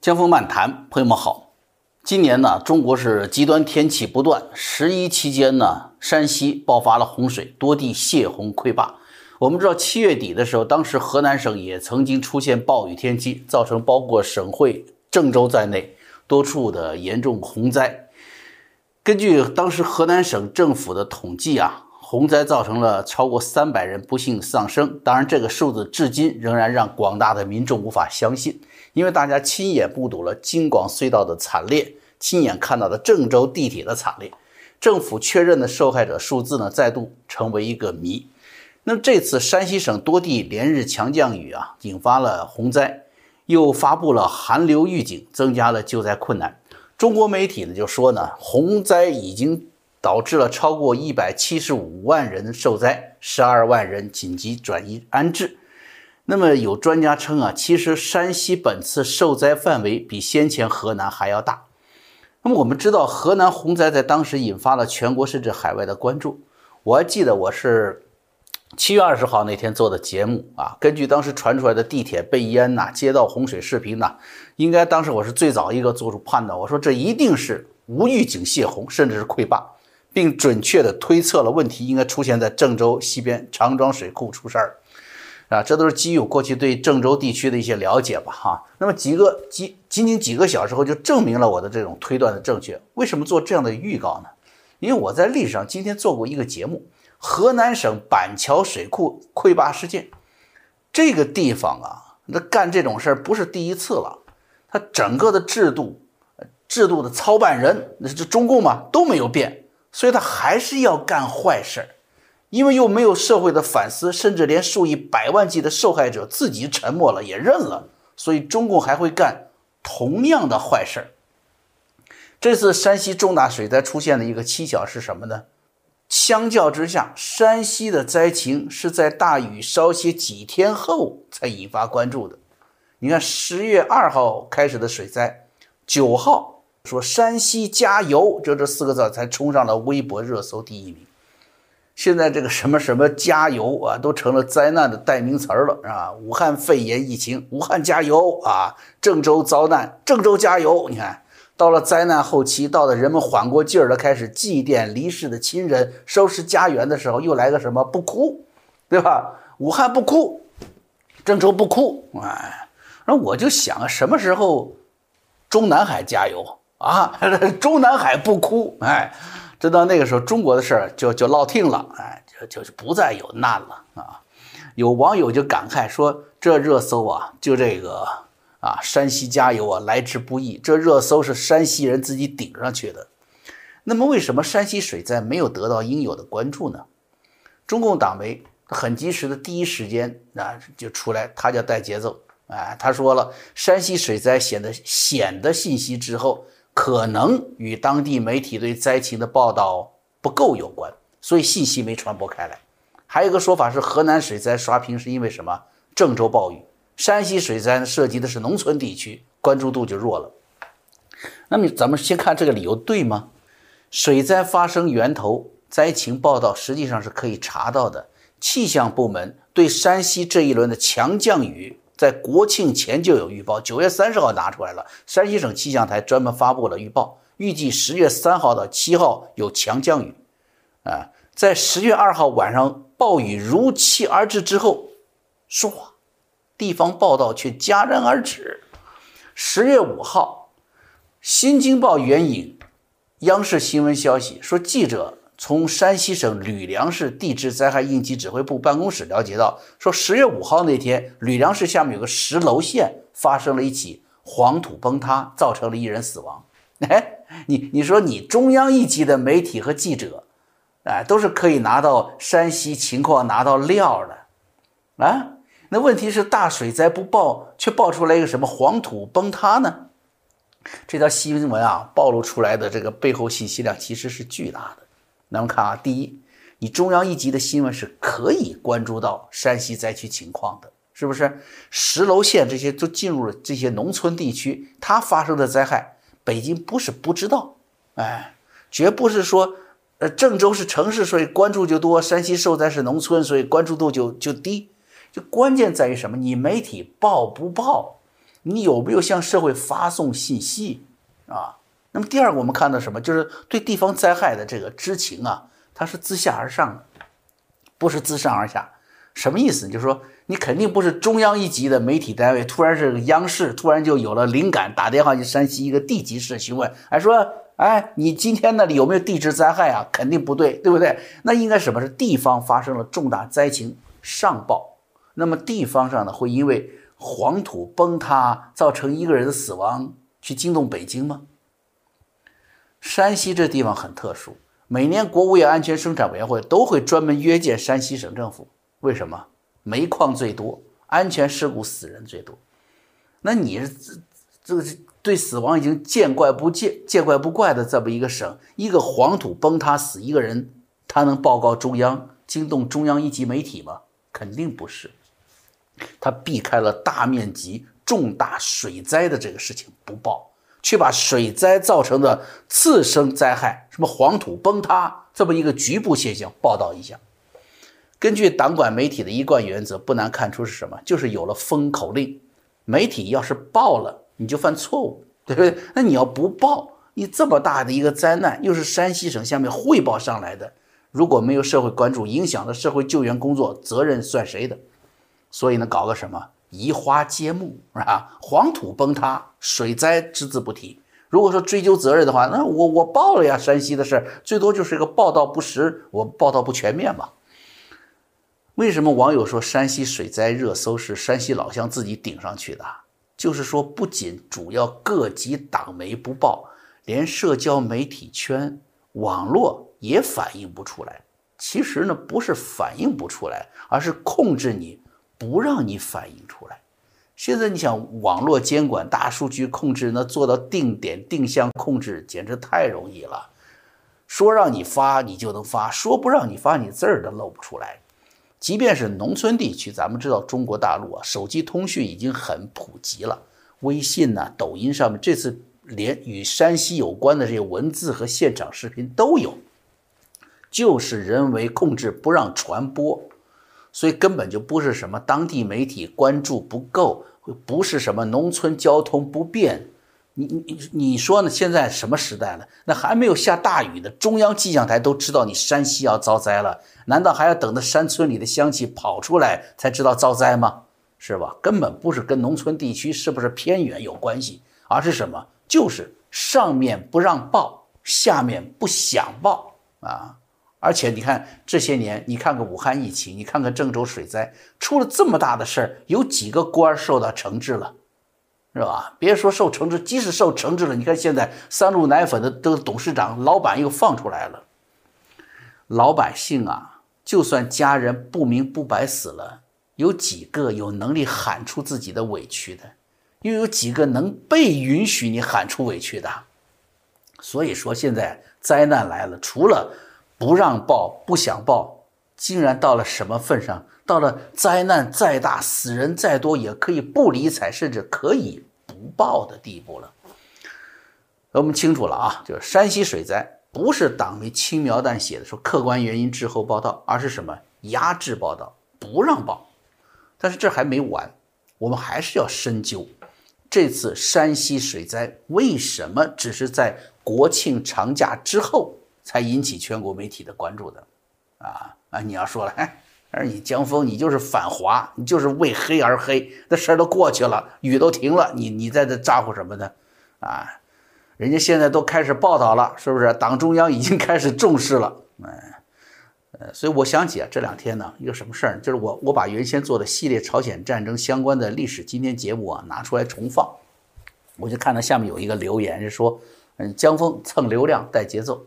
江峰漫谈，朋友们好。今年呢，中国是极端天气不断。十一期间呢，山西爆发了洪水，多地泄洪溃坝。我们知道，七月底的时候，当时河南省也曾经出现暴雨天气，造成包括省会郑州在内多处的严重洪灾。根据当时河南省政府的统计啊。洪灾造成了超过三百人不幸丧生，当然这个数字至今仍然让广大的民众无法相信，因为大家亲眼目睹了京广隧道的惨烈，亲眼看到了郑州地铁的惨烈，政府确认的受害者数字呢再度成为一个谜。那么这次山西省多地连日强降雨啊，引发了洪灾，又发布了寒流预警，增加了救灾困难。中国媒体呢就说呢，洪灾已经。导致了超过一百七十五万人受灾，十二万人紧急转移安置。那么有专家称啊，其实山西本次受灾范围比先前河南还要大。那么我们知道，河南洪灾在当时引发了全国甚至海外的关注。我还记得我是七月二十号那天做的节目啊，根据当时传出来的地铁被淹呐、街道洪水视频呐，应该当时我是最早一个做出判断，我说这一定是无预警泄洪，甚至是溃坝。并准确地推测了问题应该出现在郑州西边长庄水库出事儿，啊，这都是基于我过去对郑州地区的一些了解吧，哈。那么几个几仅仅几个小时后就证明了我的这种推断的正确。为什么做这样的预告呢？因为我在历史上今天做过一个节目，河南省板桥水库溃坝事件，这个地方啊，那干这种事儿不是第一次了，它整个的制度、制度的操办人，那这中共嘛都没有变。所以他还是要干坏事儿，因为又没有社会的反思，甚至连数以百万计的受害者自己沉默了也认了，所以中共还会干同样的坏事儿。这次山西重大水灾出现的一个蹊跷是什么呢？相较之下，山西的灾情是在大雨稍歇几天后才引发关注的。你看，十月二号开始的水灾，九号。说山西加油，就这四个字才冲上了微博热搜第一名。现在这个什么什么加油啊，都成了灾难的代名词了，是吧！武汉肺炎疫情，武汉加油啊！郑州遭难，郑州加油。你看到了灾难后期，到了人们缓过劲儿了，开始祭奠离世的亲人，收拾家园的时候，又来个什么不哭，对吧？武汉不哭，郑州不哭，哎，那我就想，什么时候中南海加油？啊，中南海不哭，哎，直到那个时候，中国的事儿就就落定了，哎，就就是不再有难了啊。有网友就感慨说：“这热搜啊，就这个啊，山西加油啊，来之不易。这热搜是山西人自己顶上去的。那么，为什么山西水灾没有得到应有的关注呢？中共党媒很及时的第一时间啊就出来，他叫带节奏，哎，他说了，山西水灾显得显的信息之后。可能与当地媒体对灾情的报道不够有关，所以信息没传播开来。还有一个说法是，河南水灾刷屏是因为什么？郑州暴雨，山西水灾涉及的是农村地区，关注度就弱了。那么咱们先看这个理由对吗？水灾发生源头、灾情报道实际上是可以查到的。气象部门对山西这一轮的强降雨。在国庆前就有预报，九月三十号拿出来了。山西省气象台专门发布了预报，预计十月三号到七号有强降雨。啊，在十月二号晚上暴雨如期而至之后，唰，地方报道却戛然而止。十月五号，《新京报》援引央视新闻消息说，记者。从山西省吕梁市地质灾害应急指挥部办公室了解到，说十月五号那天，吕梁市下面有个石楼县发生了一起黄土崩塌，造成了一人死亡。哎，你你说你中央一级的媒体和记者，哎，都是可以拿到山西情况拿到料的，啊，那问题是大水灾不报，却爆出来一个什么黄土崩塌呢？这条新闻啊，暴露出来的这个背后信息量其实是巨大的。那么看啊，第一，你中央一级的新闻是可以关注到山西灾区情况的，是不是？石楼县这些都进入了这些农村地区，它发生的灾害，北京不是不知道，哎，绝不是说，呃，郑州是城市，所以关注就多；山西受灾是农村，所以关注度就就低。就关键在于什么？你媒体报不报？你有没有向社会发送信息啊？那么第二个，我们看到什么？就是对地方灾害的这个知情啊，它是自下而上的，不是自上而下。什么意思？就是说，你肯定不是中央一级的媒体单位，突然是央视，突然就有了灵感，打电话去山西一个地级市询问，还说，哎，你今天那里有没有地质灾害啊？肯定不对，对不对？那应该什么是地方发生了重大灾情上报，那么地方上呢会因为黄土崩塌造成一个人的死亡去惊动北京吗？山西这地方很特殊，每年国务院安全生产委员会都会专门约见山西省政府。为什么煤矿最多，安全事故死人最多？那你是这个对死亡已经见怪不见、见怪不怪的这么一个省，一个黄土崩塌死一个人，他能报告中央，惊动中央一级媒体吗？肯定不是。他避开了大面积重大水灾的这个事情不报，去把水灾造成的次生灾害，什么黄土崩塌这么一个局部现象报道一下。根据党管媒体的一贯原则，不难看出是什么？就是有了封口令，媒体要是报了，你就犯错误，对不对？那你要不报，你这么大的一个灾难，又是山西省下面汇报上来的，如果没有社会关注，影响了社会救援工作，责任算谁的？所以呢，搞个什么移花接木是吧？黄土崩塌、水灾只字不提。如果说追究责任的话，那我我报了呀，山西的事最多就是一个报道不实，我报道不全面嘛。为什么网友说山西水灾热搜是山西老乡自己顶上去的？就是说，不仅主要各级党媒不报，连社交媒体圈、网络也反映不出来。其实呢，不是反映不出来，而是控制你，不让你反映出来。现在你想网络监管、大数据控制，那做到定点定向控制，简直太容易了。说让你发，你就能发；说不让你发，你字儿都露不出来。即便是农村地区，咱们知道中国大陆啊，手机通讯已经很普及了，微信呐、抖音上面这次连与山西有关的这些文字和现场视频都有，就是人为控制不让传播，所以根本就不是什么当地媒体关注不够，不是什么农村交通不便。你你你说呢？现在什么时代了？那还没有下大雨呢中央气象台都知道你山西要遭灾了，难道还要等到山村里的乡亲跑出来才知道遭灾吗？是吧？根本不是跟农村地区是不是偏远有关系，而是什么？就是上面不让报，下面不想报啊！而且你看这些年，你看看武汉疫情，你看看郑州水灾，出了这么大的事儿，有几个官受到惩治了？是吧？别说受惩治，即使受惩治了，你看现在三鹿奶粉的这个董事长、老板又放出来了。老百姓啊，就算家人不明不白死了，有几个有能力喊出自己的委屈的？又有几个能被允许你喊出委屈的？所以说，现在灾难来了，除了不让报、不想报，竟然到了什么份上？到了灾难再大，死人再多，也可以不理睬，甚至可以不报的地步了。我们清楚了啊，就是山西水灾不是党媒轻描淡写的说客观原因滞后报道，而是什么压制报道，不让报。但是这还没完，我们还是要深究这次山西水灾为什么只是在国庆长假之后才引起全国媒体的关注的？啊啊，你要说了，哎。而你江峰，你就是反华，你就是为黑而黑，那事儿都过去了，雨都停了，你你在这咋呼什么呢？啊，人家现在都开始报道了，是不是？党中央已经开始重视了，嗯，呃，所以我想起啊，这两天呢，一个什么事儿，就是我我把原先做的系列朝鲜战争相关的历史今天节目啊拿出来重放，我就看到下面有一个留言是说，嗯，江峰蹭流量带节奏。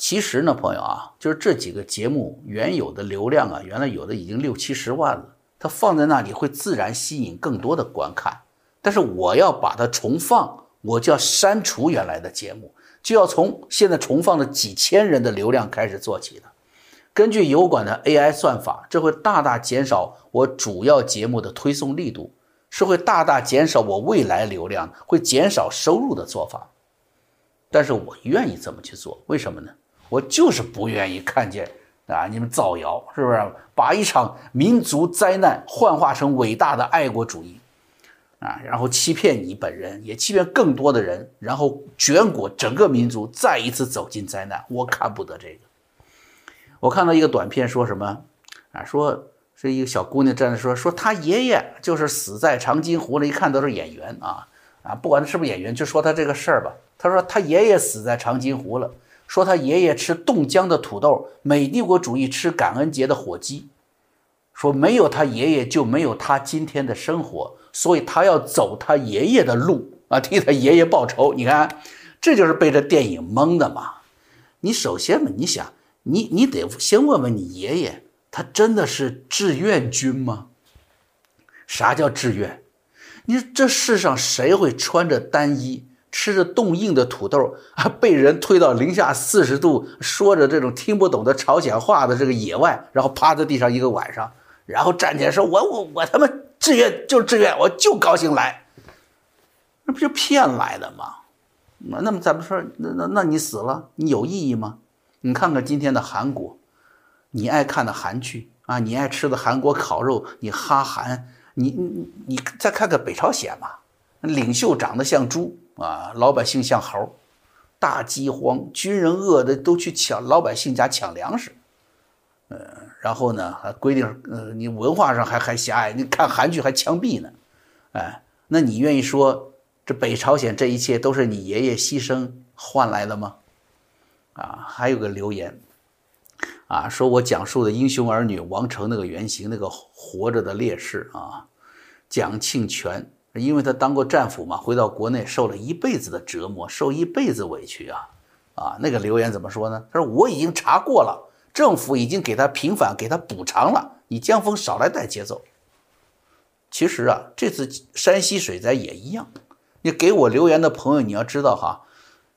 其实呢，朋友啊，就是这几个节目原有的流量啊，原来有的已经六七十万了，它放在那里会自然吸引更多的观看。但是我要把它重放，我就要删除原来的节目，就要从现在重放的几千人的流量开始做起的。根据油管的 AI 算法，这会大大减少我主要节目的推送力度，是会大大减少我未来流量，会减少收入的做法。但是我愿意这么去做，为什么呢？我就是不愿意看见啊！你们造谣是不是？把一场民族灾难幻化成伟大的爱国主义。啊，然后欺骗你本人，也欺骗更多的人，然后全国整个民族再一次走进灾难。我看不得这个。我看到一个短片，说什么啊？说是一个小姑娘站着说，说她爷爷就是死在长津湖了。一看都是演员啊啊，不管他是不是演员，就说他这个事儿吧。他说他爷爷死在长津湖了，说他爷爷吃冻僵的土豆，美帝国主义吃感恩节的火鸡，说没有他爷爷就没有他今天的生活，所以他要走他爷爷的路啊，替他爷爷报仇。你看，这就是被这电影蒙的嘛。你首先嘛，你想。你你得先问问你爷爷，他真的是志愿军吗？啥叫志愿？你这世上谁会穿着单衣，吃着冻硬的土豆啊，被人推到零下四十度，说着这种听不懂的朝鲜话的这个野外，然后趴在地上一个晚上，然后站起来说：“我我我他妈志愿就是志愿，我就高兴来。”那不就骗来的吗？那那么咱们说，那那那你死了，你有意义吗？你看看今天的韩国，你爱看的韩剧啊，你爱吃的韩国烤肉，你哈韩，你你你再看看北朝鲜吧，领袖长得像猪啊，老百姓像猴，大饥荒，军人饿的都去抢老百姓家抢粮食，呃，然后呢还规定，呃，你文化上还还狭隘，你看韩剧还枪毙呢，哎，那你愿意说这北朝鲜这一切都是你爷爷牺牲换来的吗？啊，还有个留言，啊，说我讲述的英雄儿女王成那个原型，那个活着的烈士啊，蒋庆泉，因为他当过战俘嘛，回到国内受了一辈子的折磨，受一辈子委屈啊，啊，那个留言怎么说呢？他说我已经查过了，政府已经给他平反，给他补偿了，你江峰少来带节奏。其实啊，这次山西水灾也一样，你给我留言的朋友，你要知道哈。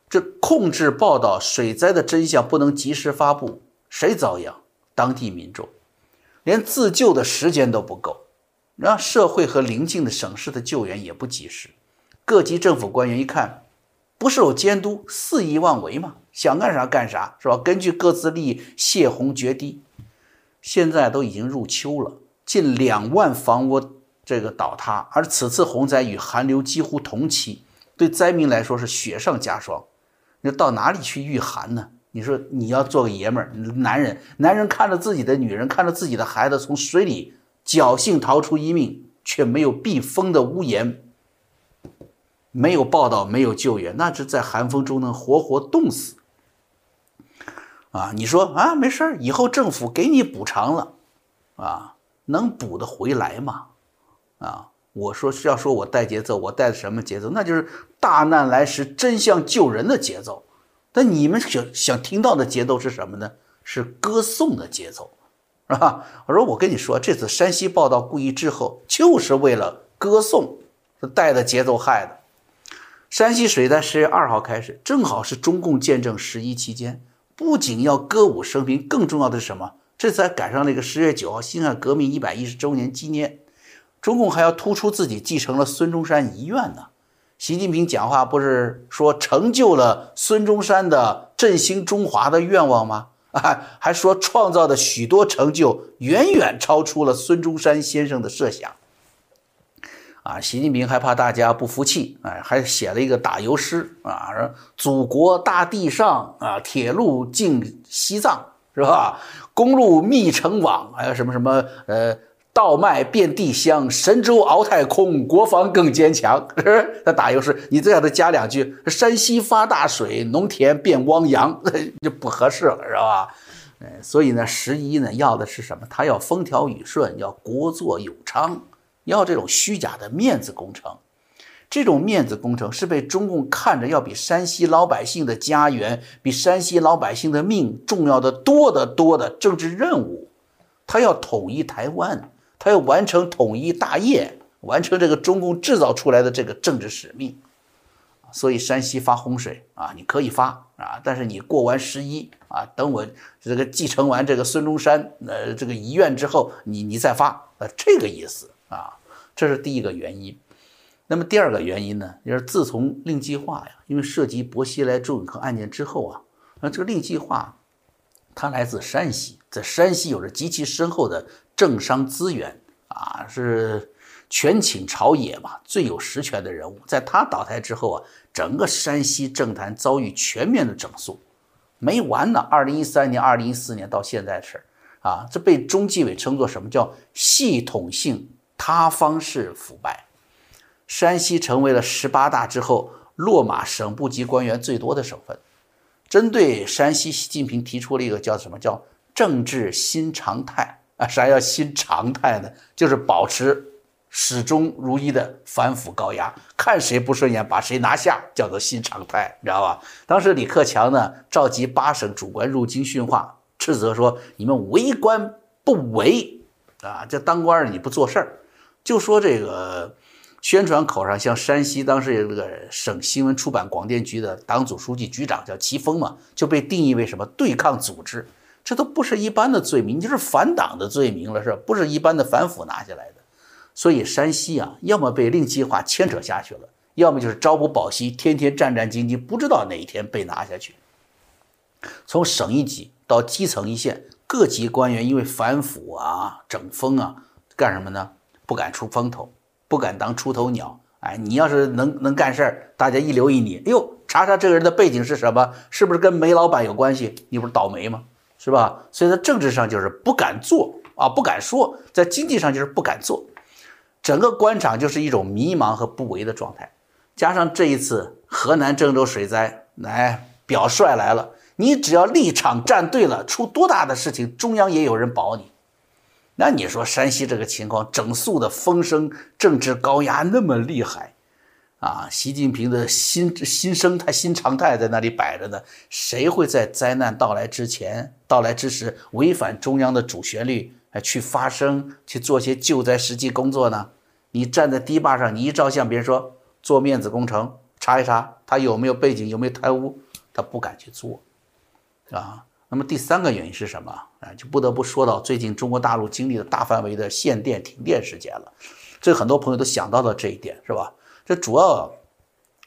这控制报道水灾的真相不能及时发布，谁遭殃？当地民众，连自救的时间都不够，让社会和邻近的省市的救援也不及时。各级政府官员一看，不受监督，肆意妄为嘛，想干啥干啥，是吧？根据各自利益泄洪决堤。现在都已经入秋了，近两万房屋这个倒塌，而此次洪灾与寒流几乎同期，对灾民来说是雪上加霜。你到哪里去御寒呢？你说你要做个爷们儿，男人，男人看着自己的女人，看着自己的孩子从水里侥幸逃出一命，却没有避风的屋檐，没有报道，没有救援，那是在寒风中能活活冻死。啊，你说啊，没事，以后政府给你补偿了，啊，能补得回来吗？啊？我说是要说我带节奏，我带的什么节奏？那就是大难来时真相救人的节奏。但你们想想听到的节奏是什么呢？是歌颂的节奏，是吧？我说我跟你说，这次山西报道故意滞后，就是为了歌颂，带的节奏害的。山西水灾十月二号开始，正好是中共建政十一期间，不仅要歌舞升平，更重要的是什么？这次还赶上那个十月九号辛亥革命一百一十周年纪念。中共还要突出自己继承了孙中山遗愿呢。习近平讲话不是说成就了孙中山的振兴中华的愿望吗？啊，还说创造的许多成就远远超出了孙中山先生的设想。啊，习近平还怕大家不服气，哎，还写了一个打油诗啊，说祖国大地上啊，铁路进西藏是吧？公路密成网，还有什么什么呃。稻麦遍地香，神州熬太空，国防更坚强。他打油诗，你再给他加两句：山西发大水，农田变汪洋，就不合适了，是吧？哎，所以呢，十一呢要的是什么？他要风调雨顺，要国祚有昌，要这种虚假的面子工程。这种面子工程是被中共看着要比山西老百姓的家园、比山西老百姓的命重要的多得多的政治任务。他要统一台湾。他要完成统一大业，完成这个中共制造出来的这个政治使命，所以山西发洪水啊，你可以发啊，但是你过完十一啊，等我这个继承完这个孙中山呃这个遗愿之后，你你再发，呃这个意思啊，这是第一个原因。那么第二个原因呢，就是自从令计划呀，因为涉及薄熙来、周永康案件之后啊，那这个令计划，它来自山西，在山西有着极其深厚的。政商资源啊，是权倾朝野嘛，最有实权的人物，在他倒台之后啊，整个山西政坛遭遇全面的整肃，没完呢。二零一三年、二零一四年到现在的事儿啊，这被中纪委称作什么叫系统性塌方式腐败。山西成为了十八大之后落马省部级官员最多的省份。针对山西，习近平提出了一个叫什么叫政治新常态啊？啥叫新常态呢？就是保持。始终如一的反腐高压，看谁不顺眼把谁拿下，叫做新常态，你知道吧？当时李克强呢召集八省主官入京训话，斥责说你们为官不为啊，这当官的你不做事儿，就说这个宣传口上，像山西当时这个省新闻出版广电局的党组书记局长叫齐峰嘛，就被定义为什么对抗组织，这都不是一般的罪名，你就是反党的罪名了，是？不是一般的反腐拿下来的。所以山西啊，要么被令计划牵扯下去了，要么就是朝不保夕，天天战战兢兢，不知道哪一天被拿下去。从省一级到基层一线，各级官员因为反腐啊、整风啊，干什么呢？不敢出风头，不敢当出头鸟。哎，你要是能能干事儿，大家一留意你，哎呦，查查这个人的背景是什么，是不是跟煤老板有关系？你不是倒霉吗？是吧？所以在政治上就是不敢做啊，不敢说；在经济上就是不敢做。整个官场就是一种迷茫和不为的状态，加上这一次河南郑州水灾，来表率来了，你只要立场站对了，出多大的事情，中央也有人保你。那你说山西这个情况，整肃的风声，政治高压那么厉害，啊，习近平的新新生态、新常态在那里摆着呢，谁会在灾难到来之前、到来之时违反中央的主旋律？哎，去发声，去做些救灾实际工作呢？你站在堤坝上，你一照相，别人说做面子工程，查一查他有没有背景，有没有贪污，他不敢去做，啊。那么第三个原因是什么？啊，就不得不说到最近中国大陆经历了大范围的限电停电事件了。这很多朋友都想到了这一点，是吧？这主要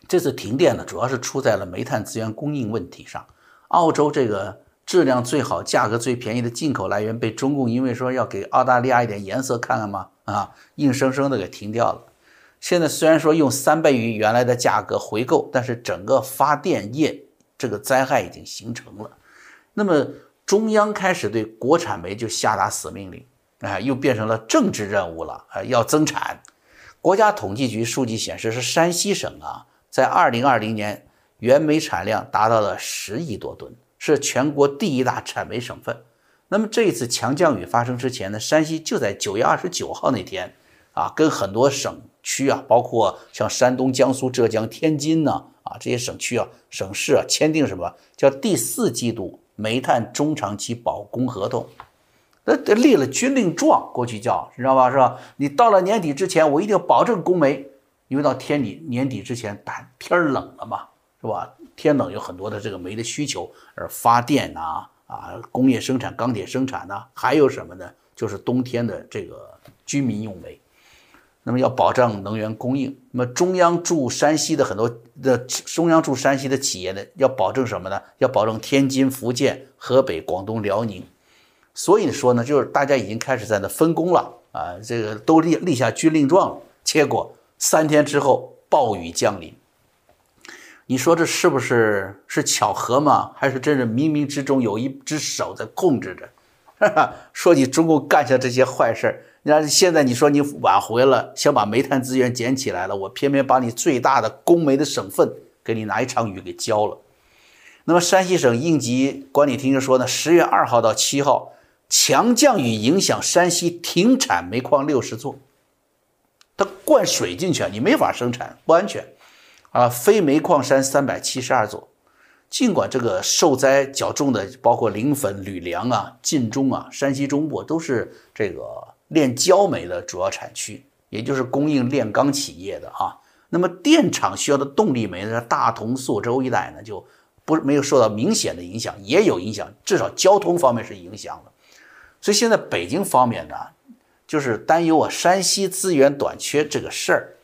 这次停电呢，主要是出在了煤炭资源供应问题上。澳洲这个。质量最好、价格最便宜的进口来源被中共因为说要给澳大利亚一点颜色看看嘛，啊，硬生生的给停掉了。现在虽然说用三倍于原来的价格回购，但是整个发电业这个灾害已经形成了。那么中央开始对国产煤就下达死命令，啊，又变成了政治任务了，啊，要增产。国家统计局数据显示，是山西省啊，在二零二零年原煤产量达到了十亿多吨。是全国第一大产煤省份。那么这一次强降雨发生之前呢，山西就在九月二十九号那天啊，跟很多省区啊，包括像山东、江苏、浙江、天津呢啊这些省区啊、省市啊，签订什么叫第四季度煤炭中长期保供合同？那立了军令状，过去叫你知道吧？是吧？你到了年底之前，我一定要保证供煤，因为到天底年底之前，天天冷了嘛，是吧？天冷有很多的这个煤的需求，而发电呐，啊，工业生产、钢铁生产呐，还有什么呢？就是冬天的这个居民用煤。那么要保障能源供应，那么中央驻山西的很多的中央驻山西的企业呢，要保证什么呢？要保证天津、福建、河北、广东、辽宁。所以说呢，就是大家已经开始在那分工了啊，这个都立立下军令状了。结果三天之后，暴雨降临。你说这是不是是巧合吗？还是真是冥冥之中有一只手在控制着？哈哈说你中共干下这些坏事儿，你看现在你说你挽回了，想把煤炭资源捡起来了，我偏偏把你最大的供煤的省份给你拿一场雨给浇了。那么山西省应急管理厅就说呢，十月二号到七号强降雨影响山西停产煤矿六十座，它灌水进去，你没法生产，不安全。啊，非煤矿山三百七十二座，尽管这个受灾较重的包括临汾、吕梁啊、晋中啊、山西中部都是这个炼焦煤的主要产区，也就是供应炼钢企业的啊。那么电厂需要的动力煤呢，大同、朔州一带呢，就不没有受到明显的影响，也有影响，至少交通方面是影响了。所以现在北京方面呢，就是担忧啊，山西资源短缺这个事儿。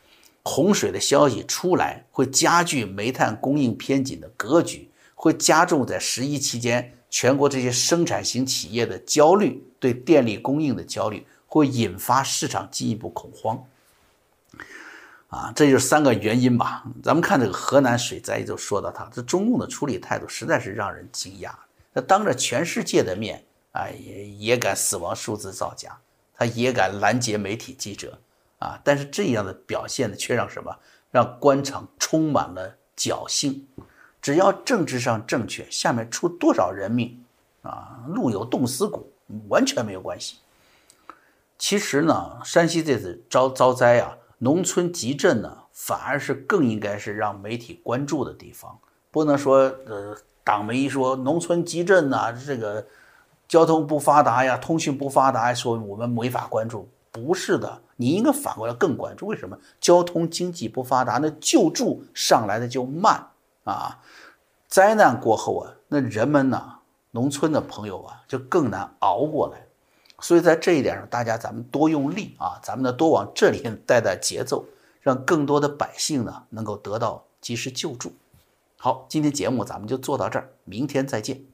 洪水的消息出来，会加剧煤炭供应偏紧的格局，会加重在十一期间全国这些生产型企业的焦虑，对电力供应的焦虑，会引发市场进一步恐慌。啊，这就是三个原因吧。咱们看这个河南水灾，就说到它，这中共的处理态度实在是让人惊讶。他当着全世界的面，哎，也也敢死亡数字造假，他也敢拦截媒体记者啊。但是这样的表现呢，却让什么？让官场充满了侥幸。只要政治上正确，下面出多少人命啊，路有冻死骨，完全没有关系。其实呢，山西这次遭遭灾啊，农村集镇呢，反而是更应该是让媒体关注的地方，不能说呃，党媒一说农村集镇呐，这个交通不发达呀，通讯不发达，说我们没法关注，不是的，你应该反过来更关注。为什么交通经济不发达，那救助上来的就慢。啊，灾难过后啊，那人们呢，农村的朋友啊，就更难熬过来。所以在这一点上，大家咱们多用力啊，咱们呢多往这里带带节奏，让更多的百姓呢能够得到及时救助。好，今天节目咱们就做到这儿，明天再见。